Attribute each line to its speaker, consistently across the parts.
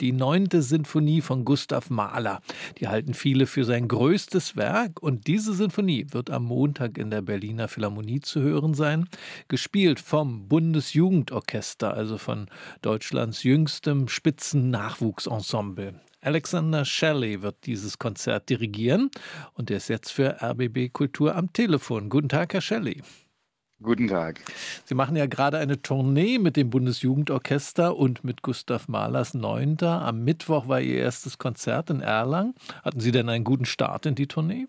Speaker 1: die neunte Sinfonie von Gustav Mahler. Die halten viele für sein größtes Werk und diese Sinfonie wird am Montag in der Berliner Philharmonie zu hören sein, gespielt vom Bundesjugendorchester, also von Deutschlands jüngstem Spitzen-Nachwuchsensemble. Alexander Shelley wird dieses Konzert dirigieren und er ist jetzt für RBB Kultur am Telefon. Guten Tag, Herr Shelley.
Speaker 2: Guten Tag.
Speaker 1: Sie machen ja gerade eine Tournee mit dem Bundesjugendorchester und mit Gustav Mahlers Neunter. Am Mittwoch war Ihr erstes Konzert in Erlangen. Hatten Sie denn einen guten Start in die Tournee?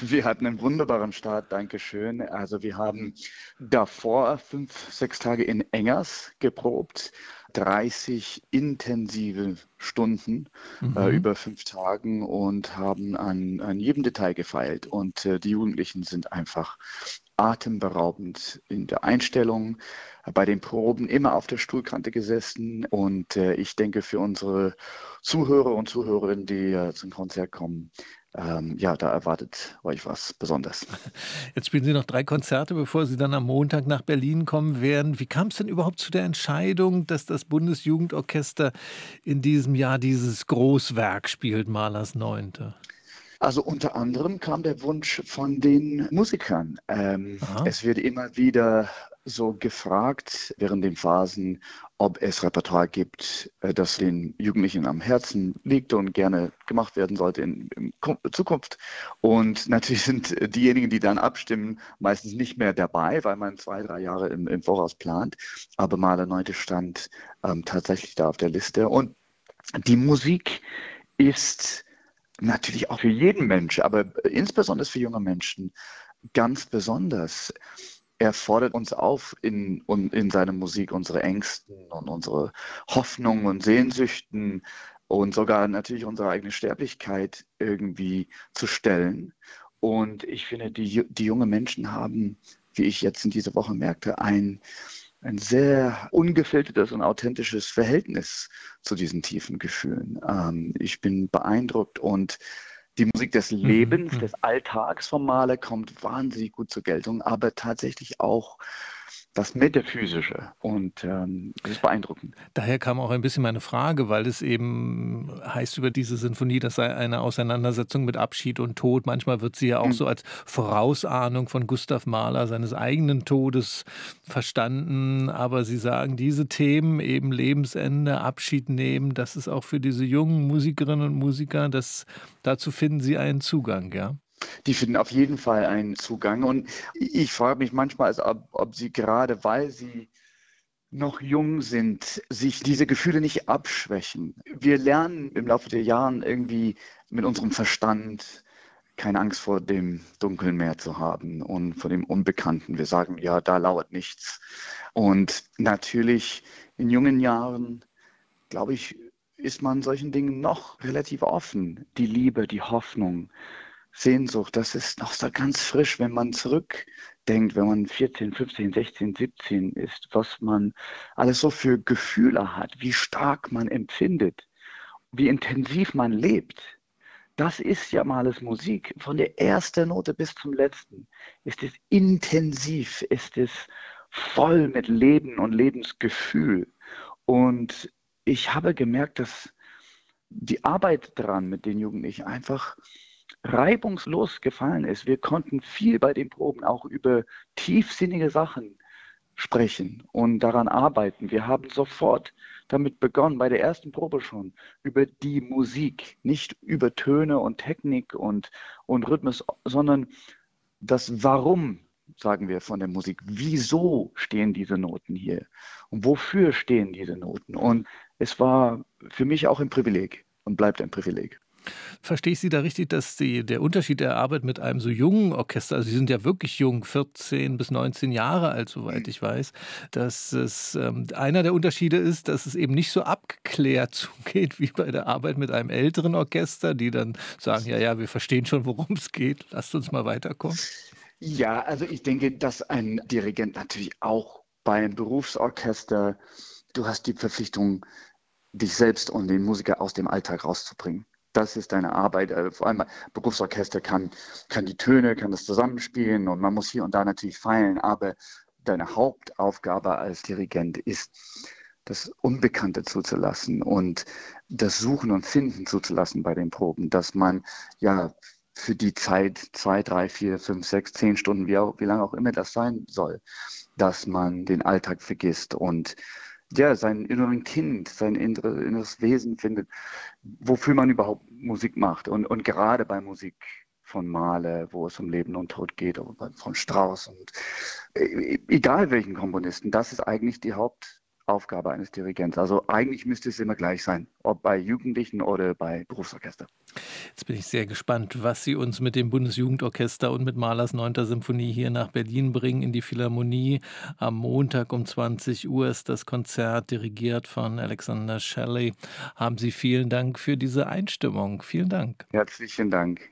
Speaker 2: Wir hatten einen wunderbaren Start, danke schön. Also wir haben davor fünf, sechs Tage in Engers geprobt, 30 intensive Stunden äh, mhm. äh, über fünf Tagen und haben an, an jedem Detail gefeilt. Und äh, die Jugendlichen sind einfach atemberaubend in der Einstellung, bei den Proben immer auf der Stuhlkante gesessen. Und äh, ich denke, für unsere Zuhörer und Zuhörerinnen, die äh, zum Konzert kommen, ähm, ja, da erwartet euch was Besonderes.
Speaker 1: Jetzt spielen Sie noch drei Konzerte, bevor Sie dann am Montag nach Berlin kommen werden. Wie kam es denn überhaupt zu der Entscheidung, dass das Bundesjugendorchester in diesem Jahr dieses Großwerk spielt, Mahlers Neunte?
Speaker 2: Also unter anderem kam der Wunsch von den Musikern. Ähm, es wird immer wieder so gefragt während den Phasen, ob es Repertoire gibt, äh, das den Jugendlichen am Herzen liegt und gerne gemacht werden sollte in, in Zukunft. Und natürlich sind diejenigen, die dann abstimmen, meistens nicht mehr dabei, weil man zwei, drei Jahre im, im Voraus plant. Aber Maler Neunte stand ähm, tatsächlich da auf der Liste. Und die Musik ist natürlich auch für jeden Mensch, aber insbesondere für junge Menschen ganz besonders. Er fordert uns auf, in, in seiner Musik unsere Ängsten und unsere Hoffnungen und Sehnsüchten und sogar natürlich unsere eigene Sterblichkeit irgendwie zu stellen. Und ich finde, die, die jungen Menschen haben, wie ich jetzt in dieser Woche merkte, ein, ein sehr ungefiltertes und authentisches Verhältnis zu diesen tiefen Gefühlen. Ähm, ich bin beeindruckt und die Musik des mhm, Lebens, mhm. des Alltags vom Maler kommt wahnsinnig gut zur Geltung, aber tatsächlich auch das Metaphysische und ähm, das ist beeindruckend.
Speaker 1: Daher kam auch ein bisschen meine Frage, weil es eben heißt über diese Sinfonie, das sei eine Auseinandersetzung mit Abschied und Tod. Manchmal wird sie ja auch mhm. so als Vorausahnung von Gustav Mahler seines eigenen Todes verstanden. Aber Sie sagen, diese Themen, eben Lebensende, Abschied nehmen, das ist auch für diese jungen Musikerinnen und Musiker, das, dazu finden Sie einen Zugang, ja?
Speaker 2: Die finden auf jeden Fall einen Zugang. Und ich frage mich manchmal, ob, ob sie gerade, weil sie noch jung sind, sich diese Gefühle nicht abschwächen. Wir lernen im Laufe der Jahre irgendwie mit unserem Verstand keine Angst vor dem Dunkeln mehr zu haben und vor dem Unbekannten. Wir sagen, ja, da lauert nichts. Und natürlich in jungen Jahren, glaube ich, ist man solchen Dingen noch relativ offen. Die Liebe, die Hoffnung, Sehnsucht, das ist noch so ganz frisch, wenn man zurückdenkt, wenn man 14, 15, 16, 17 ist, was man alles so für Gefühle hat, wie stark man empfindet, wie intensiv man lebt. Das ist ja mal alles Musik. Von der ersten Note bis zum letzten ist es intensiv, ist es voll mit Leben und Lebensgefühl. Und ich habe gemerkt, dass die Arbeit dran mit den Jugendlichen einfach reibungslos gefallen ist. Wir konnten viel bei den Proben auch über tiefsinnige Sachen sprechen und daran arbeiten. Wir haben sofort damit begonnen, bei der ersten Probe schon, über die Musik, nicht über Töne und Technik und, und Rhythmus, sondern das Warum, sagen wir von der Musik. Wieso stehen diese Noten hier? Und wofür stehen diese Noten? Und es war für mich auch ein Privileg und bleibt ein Privileg.
Speaker 1: Verstehe ich Sie da richtig, dass die, der Unterschied der Arbeit mit einem so jungen Orchester, also Sie sind ja wirklich jung, 14 bis 19 Jahre alt, soweit mhm. ich weiß, dass es ähm, einer der Unterschiede ist, dass es eben nicht so abgeklärt zugeht wie bei der Arbeit mit einem älteren Orchester, die dann sagen, ja, ja, wir verstehen schon, worum es geht, lasst uns mal weiterkommen.
Speaker 2: Ja, also ich denke, dass ein Dirigent natürlich auch bei einem Berufsorchester, du hast die Verpflichtung, dich selbst und den Musiker aus dem Alltag rauszubringen das ist deine Arbeit. Äh, vor allem Berufsorchester kann, kann die Töne, kann das zusammenspielen und man muss hier und da natürlich feilen, aber deine Hauptaufgabe als Dirigent ist, das Unbekannte zuzulassen und das Suchen und Finden zuzulassen bei den Proben, dass man ja für die Zeit zwei, drei, vier, fünf, sechs, zehn Stunden, wie, auch, wie lange auch immer das sein soll, dass man den Alltag vergisst und ja, sein inneren Kind, sein inneres Wesen findet, wofür man überhaupt Musik macht. Und, und gerade bei Musik von Mahler, wo es um Leben und Tod geht, oder von Strauss und äh, egal welchen Komponisten, das ist eigentlich die Haupt, Aufgabe eines Dirigenten. Also eigentlich müsste es immer gleich sein, ob bei Jugendlichen oder bei Berufsorchester.
Speaker 1: Jetzt bin ich sehr gespannt, was Sie uns mit dem Bundesjugendorchester und mit Mahlers 9. Symphonie hier nach Berlin bringen, in die Philharmonie. Am Montag um 20 Uhr ist das Konzert dirigiert von Alexander Shelley. Haben Sie vielen Dank für diese Einstimmung. Vielen Dank.
Speaker 2: Herzlichen Dank.